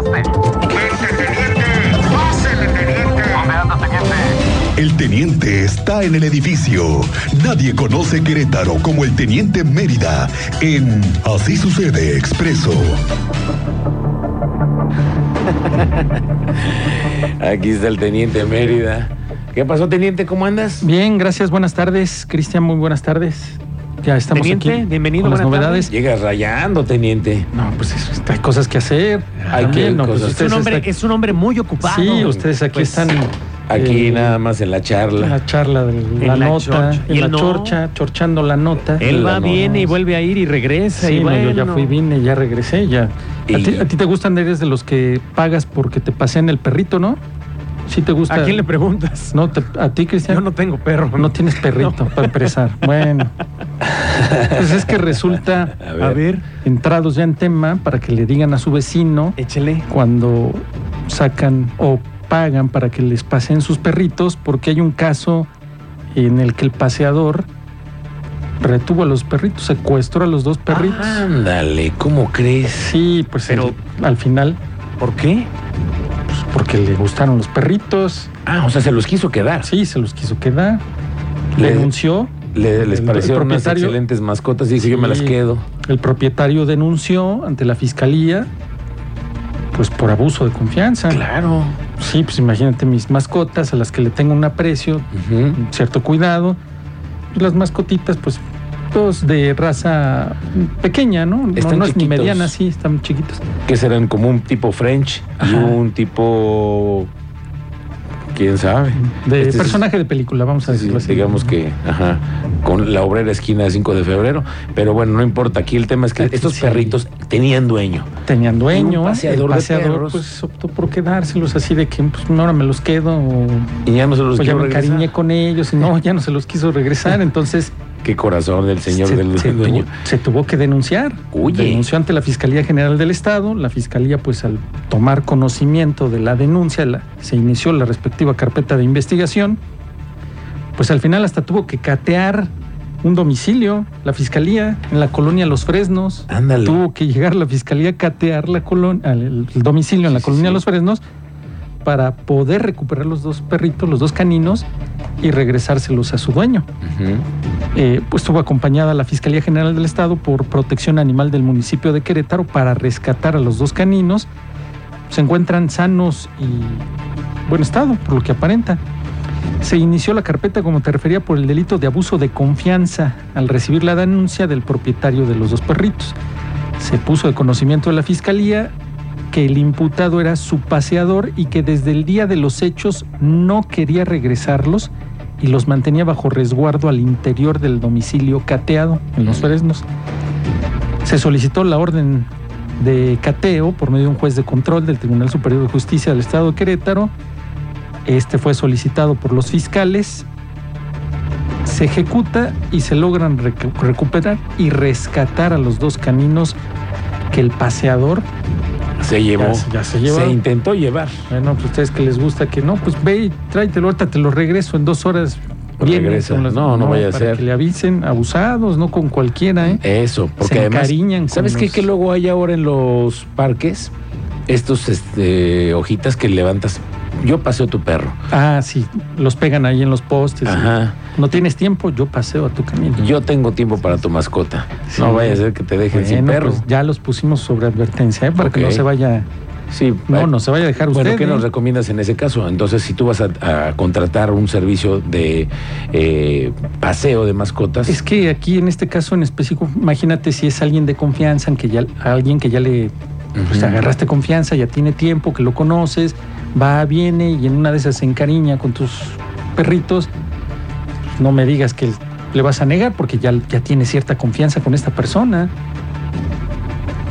llegaste? teniente! ¡Pásele, teniente! ¿Dónde andas, teniente? El teniente está en el edificio. Nadie conoce Querétaro como el teniente Mérida en Así sucede expreso. Aquí está el teniente Mérida. ¿Qué pasó, teniente? ¿Cómo andas? Bien, gracias. Buenas tardes, Cristian. Muy buenas tardes. Ya estamos Teniente, aquí bienvenido, con las novedades. Llegas rayando, teniente. No, pues es- hay cosas que hacer. Hay También, que- no, pues. Es un, hombre, es un hombre muy ocupado. Sí, ustedes aquí Pues, están Aquí eh, nada más en la en charla. la charla de la, En la nota. Y en la no. chorcha, chorchando la nota. Él va, No, viene y vuelve a ir y regresa. Sí, y no, bueno. yo ya fui, vine, ya regresé, ya. Y- ¿A, ti, a ti te gustan, eres de los que pagas porque te pasean el perrito, ¿no? Sí te gusta. ¿A quién le preguntas? No, te- a ti, Cristian. Yo no tengo perro. No tienes perrito para empezar. Bueno. Pues es que resulta, A ver. A ver, entrados ya en tema, para que le digan a su vecino échele. cuando sacan o pagan para que les pasen sus perritos, porque hay un caso en el que el paseador retuvo a los perritos, secuestró a los dos perritos. Ándale, ¿cómo crees? Sí, pues Pero- el- al final, ¿Por qué? Porque le gustaron los perritos, Ah, o sea, se los quiso quedar. sí, se los quiso quedar, Le- denunció, Le- les parecieron unas excelentes mascotas y dice, yo me las Sí. quedo. el propietario denunció ante la fiscalía, pues por abuso de confianza. Claro. Sí, pues imagínate mis mascotas a las que le tengo un aprecio, un cierto cuidado. Las mascotitas, pues, de raza pequeña, ¿no? No, Están no es ni mediana, sí, están chiquitos. Que serán como un tipo French y un tipo... ¿Quién sabe? De Este es- personaje de película, vamos a Sí, decirlo así. digamos que, ajá, con la obrera esquina de 5 de febrero, pero bueno, no importa, aquí el tema es que Aquí estos sí. perritos tenían dueño. Tenían dueño, Un paseador el paseador pues optó por quedárselos así de que pues ahora me los quedo o Y ya no se los pues, ya quiero me regresar. encariñé con ellos y no, ya no se los quiso regresar, entonces Qué corazón del señor se, del se tuvo, se tuvo que denunciar. Oye. Denunció ante la Fiscalía General del Estado. La Fiscalía, pues al tomar conocimiento de la denuncia, la- se inició la respectiva carpeta de investigación. Pues al final hasta tuvo que catear un domicilio, la Fiscalía, en la colonia Los Fresnos. Ándale. Tuvo que llegar la Fiscalía a catear la colonia, el, el domicilio en la sí, colonia sí. Los Fresnos para poder recuperar los dos perritos, los dos caninos y regresárselos a su dueño. Ujú. Eh, pues estuvo acompañada la Fiscalía General del Estado por Protección Animal del municipio de Querétaro para rescatar a los dos caninos. Se encuentran sanos y buen estado, por lo que aparenta. Se inició la carpeta, como te refería, por el delito de abuso de confianza al recibir la denuncia del propietario de los dos perritos. Se puso de conocimiento de la Fiscalía que el imputado era su paseador y que desde el día de los hechos no quería regresarlos y los mantenía bajo resguardo al interior del domicilio cateado en Los. Fresnos. Se solicitó la orden de cateo por medio de un juez de control del Tribunal Superior de Justicia del Estado de Querétaro. Este fue solicitado por los fiscales. Se ejecuta y se logran recu- recuperar y rescatar a los dos caninos que el paseador Se llevó. ya, ya se llevó. Se intentó llevar. Bueno, pues ustedes que les gusta que no, pues ve y tráetelo, ahorita te lo regreso en dos horas. Vienes Regresa. con las- No, no vaya a ser. Que le avisen, abusados, no con cualquiera, ¿eh? Eso, porque Se además, con ¿sabes qué? Que luego hay ahora en los parques estos este, hojitas que levantas. Yo paseo tu perro. Ah, sí, los pegan ahí en los postes. Ajá. No tienes tiempo, yo paseo a tu camino. Yo tengo tiempo para tu mascota. Sí. No vaya a ser que te dejen sin Bueno, perro. pues ya los pusimos sobre advertencia, ¿eh? Para que no se vaya, sí, no, no se vaya a dejar Bueno, usted. ¿qué nos ¿eh? recomiendas en ese caso? Entonces, si tú vas a, a contratar un servicio de eh, paseo de mascotas, Es que aquí en este caso en específico, imagínate si es alguien de confianza, en que ya alguien que ya le pues, agarraste confianza, ya tiene tiempo, que lo conoces, va, viene y en una de esas se encariña con tus perritos, no me digas que le vas a negar porque ya, ya tiene cierta confianza con esta persona.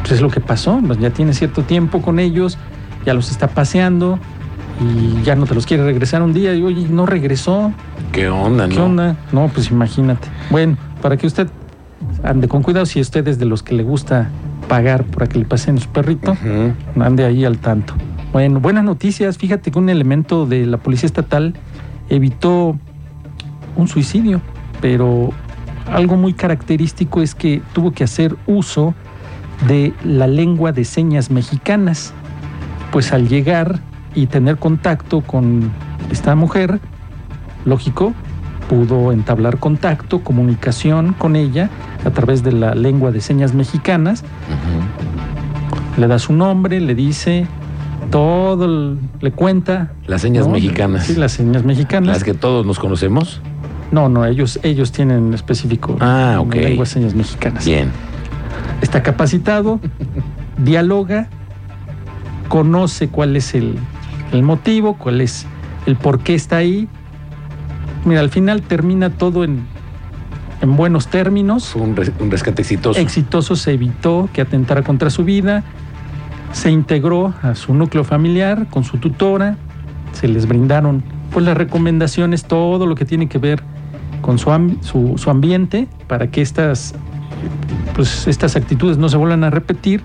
Pues es lo que pasó, pues, ya tiene cierto tiempo con ellos, ya los está paseando y ya no te los quiere regresar un día y oye, no regresó. ¿qué onda, ¿Qué no? onda? No, pues imagínate. Bueno, para que usted ande con cuidado, si usted es de los que le gusta pagar para que le pasen su perrito, ande ahí al tanto. Bueno, buenas noticias. Fíjate que un elemento de la Policía Estatal evitó un suicidio, pero algo muy característico es que tuvo que hacer uso de la lengua de señas mexicanas. pues al llegar y tener contacto con esta mujer, lógico, pudo entablar contacto, comunicación con ella a través de la lengua de señas mexicanas, le da su nombre, le dice todo, el- le cuenta. Las señas ¿no? mexicanas. Sí, las señas mexicanas. Las que todos nos conocemos. No, no, ellos, ellos tienen específico Ah, ok. lengua de señas mexicanas. Bien. Está capacitado, dialoga, conoce cuál es el, el motivo, cuál es el por qué está ahí. Mira, al final termina todo en, en buenos términos. Fue un, res- un rescate exitoso. Exitoso se evitó que atentara contra su vida, se integró a su núcleo familiar con su tutora, se les brindaron pues las recomendaciones, todo lo que tiene que ver con su, su, su ambiente para que estas, pues, estas actitudes no se vuelvan a repetir.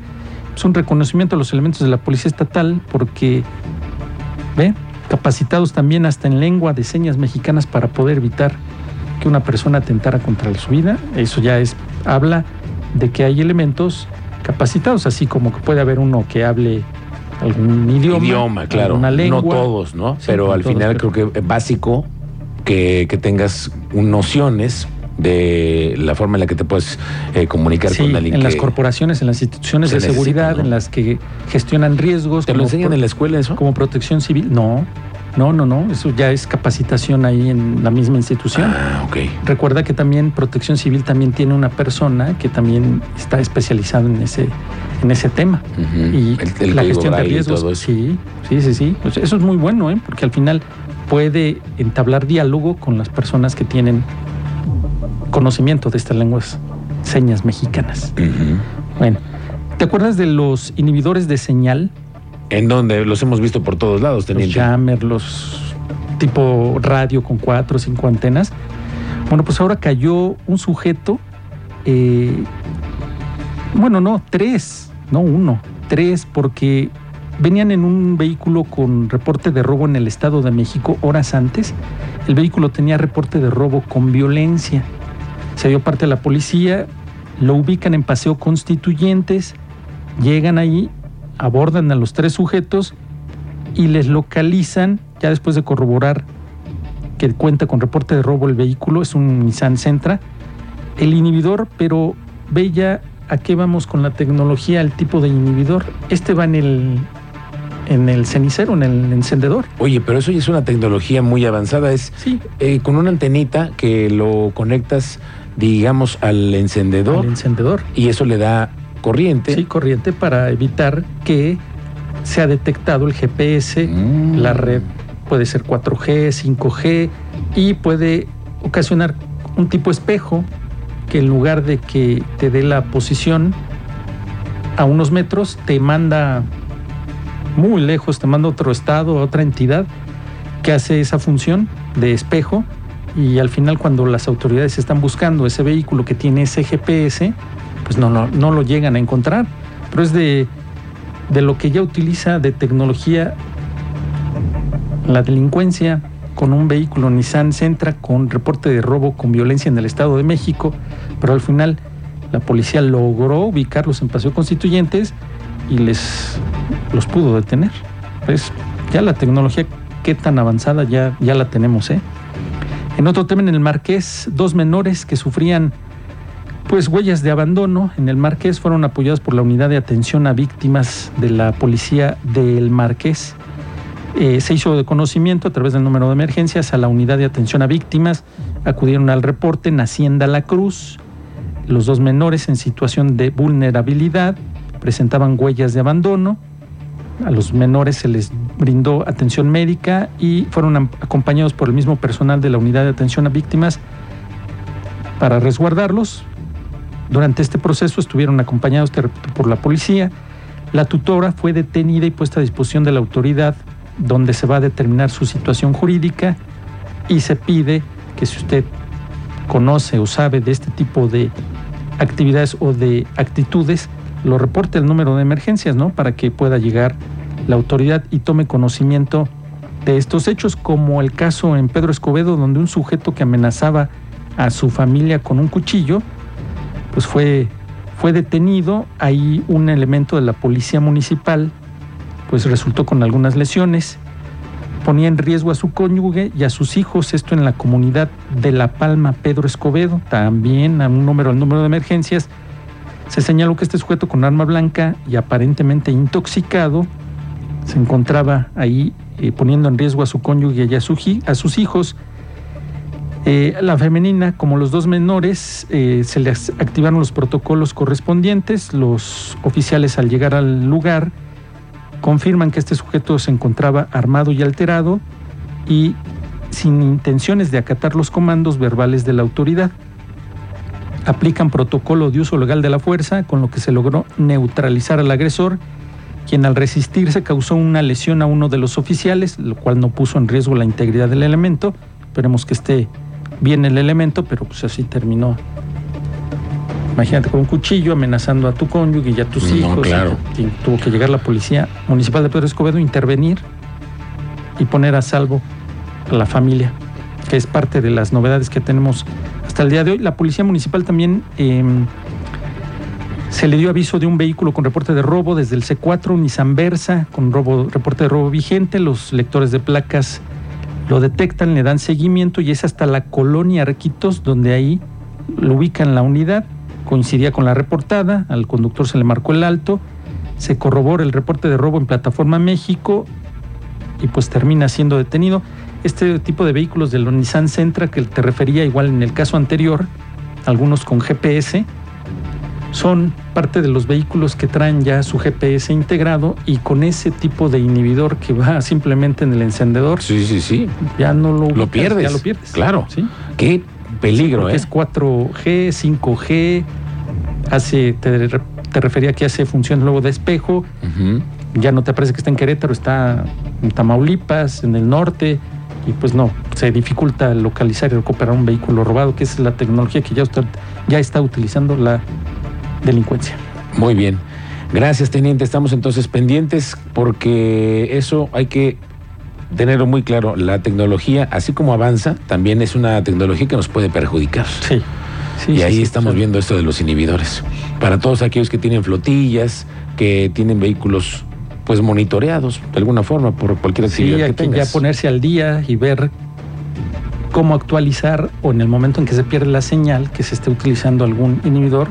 Es un reconocimiento a los elementos de la Policía Estatal porque, ve, capacitados también hasta en lengua de señas mexicanas para poder evitar que una persona atentara contra su vida. Eso ya es, habla de que hay elementos capacitados, así como que puede haber uno que hable algún idioma, Idioma, claro. alguna lengua. No todos, ¿no? Sí, pero no al todos, final pero- creo que es básico que, que tengas nociones de la forma en la que te puedes eh, comunicar Sí, con alguien. en las corporaciones, en las instituciones de seguridad, en las que gestionan riesgos. ¿Te lo enseñan en la escuela eso? como protección civil. No, no, no, no. Eso ya es capacitación ahí en la misma institución. Ah, ok. Recuerda que también Protección Civil también tiene una persona que también está especializada en ese, en ese tema. Y El- el la gestión de riesgos. Sí, sí, sí, sí. Pues eso es muy bueno, ¿eh? porque al final puede entablar diálogo con las personas que tienen conocimiento de estas lenguas señas mexicanas. Bueno, ¿te acuerdas de los inhibidores de señal? En donde los hemos visto por todos lados, Los teniente. jammers, los tipo radio con cuatro o cinco antenas. Bueno, pues ahora cayó un sujeto, eh, bueno, no, tres, no uno, tres, porque venían en un vehículo con reporte de robo en el Estado de México horas antes. El vehículo tenía reporte de robo con violencia. Se dio parte a la policía, lo ubican en Paseo Constituyentes, llegan ahí, abordan a los tres sujetos y les localizan, ya después de corroborar que cuenta con reporte de robo el vehículo, es un Nissan Sentra, el inhibidor, pero ve ya a qué vamos con la tecnología, el tipo de inhibidor. Este va en el, en el cenicero, en el encendedor. Oye, pero eso ya es una tecnología muy avanzada. Es Sí, eh, con una antenita que lo conectas, digamos, al encendedor el encendedor. y eso le da corriente. Sí, corriente para evitar que sea detectado el GPS, Mm. la red puede ser 4G, 5G y puede ocasionar un tipo espejo que en lugar de que te dé la posición a unos metros, te manda muy lejos, te manda a otro estado, a otra entidad que hace esa función de espejo y al final cuando las autoridades están buscando ese vehículo que tiene ese GPS, pues no, no, no lo llegan a encontrar. Pero es de, de lo que ya utiliza de tecnología la delincuencia con un vehículo Nissan Sentra con reporte de robo con violencia en el Estado de México, pero al final la policía logró ubicarlos en Paseo Constituyentes y les los pudo detener. Pues ya la tecnología qué tan avanzada ya, ya la tenemos, ¿eh? En otro tema en el Marqués, dos menores que sufrían pues huellas de abandono en el Marqués fueron apoyados por la unidad de atención a víctimas de la policía del Marqués. Eh, se hizo de conocimiento a través del número de emergencias a la unidad de atención a víctimas. Acudieron al reporte en Hacienda La Cruz. Los dos menores en situación de vulnerabilidad presentaban huellas de abandono. A los menores se les brindó atención médica y fueron acompañados por el mismo personal de la unidad de atención a víctimas para resguardarlos. Durante este proceso estuvieron acompañados te repito, por la policía. La tutora fue detenida y puesta a disposición de la autoridad donde se va a determinar su situación jurídica y se pide que si usted conoce o sabe de este tipo de actividades o de actitudes, lo reporte al número de emergencias, ¿no? Para que pueda llegar la autoridad y tome conocimiento de estos hechos, como el caso en Pedro Escobedo, donde un sujeto que amenazaba a su familia con un cuchillo, pues fue, fue detenido. Ahí un elemento de la policía municipal pues resultó con algunas lesiones. Ponía en riesgo a su cónyuge y a sus hijos, esto en la comunidad de La Palma, Pedro Escobedo, también a un número, al número de emergencias. Se señaló que este sujeto con arma blanca y aparentemente intoxicado se encontraba ahí eh, poniendo en riesgo a su cónyuge y a, su a sus hijos. Eh, la femenina, como los dos menores, eh, se les activaron los protocolos correspondientes. Los oficiales al llegar al lugar confirman que este sujeto se encontraba armado y alterado y sin intenciones de acatar los comandos verbales de la autoridad. Aplican protocolo de uso legal de la fuerza, con lo que se logró neutralizar al agresor, quien al resistirse causó una lesión a uno de los oficiales, lo cual no puso en riesgo la integridad del elemento. Esperemos que esté bien el elemento, pero pues así terminó. Imagínate con un cuchillo amenazando a tu cónyuge y a tus No, hijos. claro. Y tuvo que llegar la policía municipal de Pedro Escobedo, intervenir y poner a salvo a la familia, que es parte de las novedades que tenemos hasta el día de hoy. La policía municipal también eh, se le dio aviso de un vehículo con reporte de robo desde el C4, un Nissan Versa, con robo, reporte de robo vigente. Los lectores de placas lo detectan, le dan seguimiento y es hasta la colonia Arquitos donde ahí lo ubican la unidad. Coincidía con la reportada, al conductor se le marcó el alto, se corrobora el reporte de robo en Plataforma México y pues termina siendo detenido. Este tipo de vehículos de los Nissan Sentra que te refería igual en el caso anterior, algunos con GPS, son parte de los vehículos que traen ya su GPS integrado y con ese tipo de inhibidor que va simplemente en el encendedor, Sí, sí, sí. ya no lo, Lo ubicas, pierdes. Ya lo pierdes. Claro. ¿sí? Qué peligro, Porque ¿eh? es 4G, 5G, hace, te, te refería que hace función luego de espejo, ya no te parece que está en Querétaro, está en Tamaulipas, en el norte, y pues no, se dificulta localizar y recuperar un vehículo robado, que es la tecnología que ya está, ya está utilizando la delincuencia. Muy bien. Gracias, teniente. Estamos entonces pendientes porque eso hay que tenerlo muy claro. La tecnología, así como avanza, también es una tecnología que nos puede perjudicar. Sí. sí y ahí sí, estamos sí. viendo esto de los inhibidores. Para todos aquellos que tienen flotillas, que tienen vehículos pues monitoreados de alguna forma por cualquier actividad que que ya tengas. ponerse al día y ver cómo actualizar o en el momento en que se pierde la señal, que se esté utilizando algún inhibidor,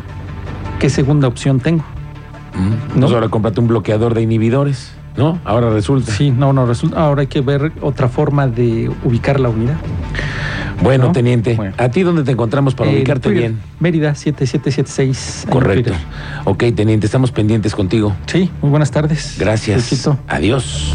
qué segunda opción tengo. Mm. Entonces ahora cómprate un bloqueador de inhibidores, ¿no? Ahora resulta. Sí, no, no, resulta. Ahora hay que ver otra forma de ubicar la unidad. Bueno, ¿No? teniente, Bueno. ¿a ti dónde te encontramos para ubicarte Twitter, bien? Mérida 7776. ahí en Correcto. Ok, teniente, estamos pendientes contigo. Sí, muy buenas tardes. Gracias. Adiós.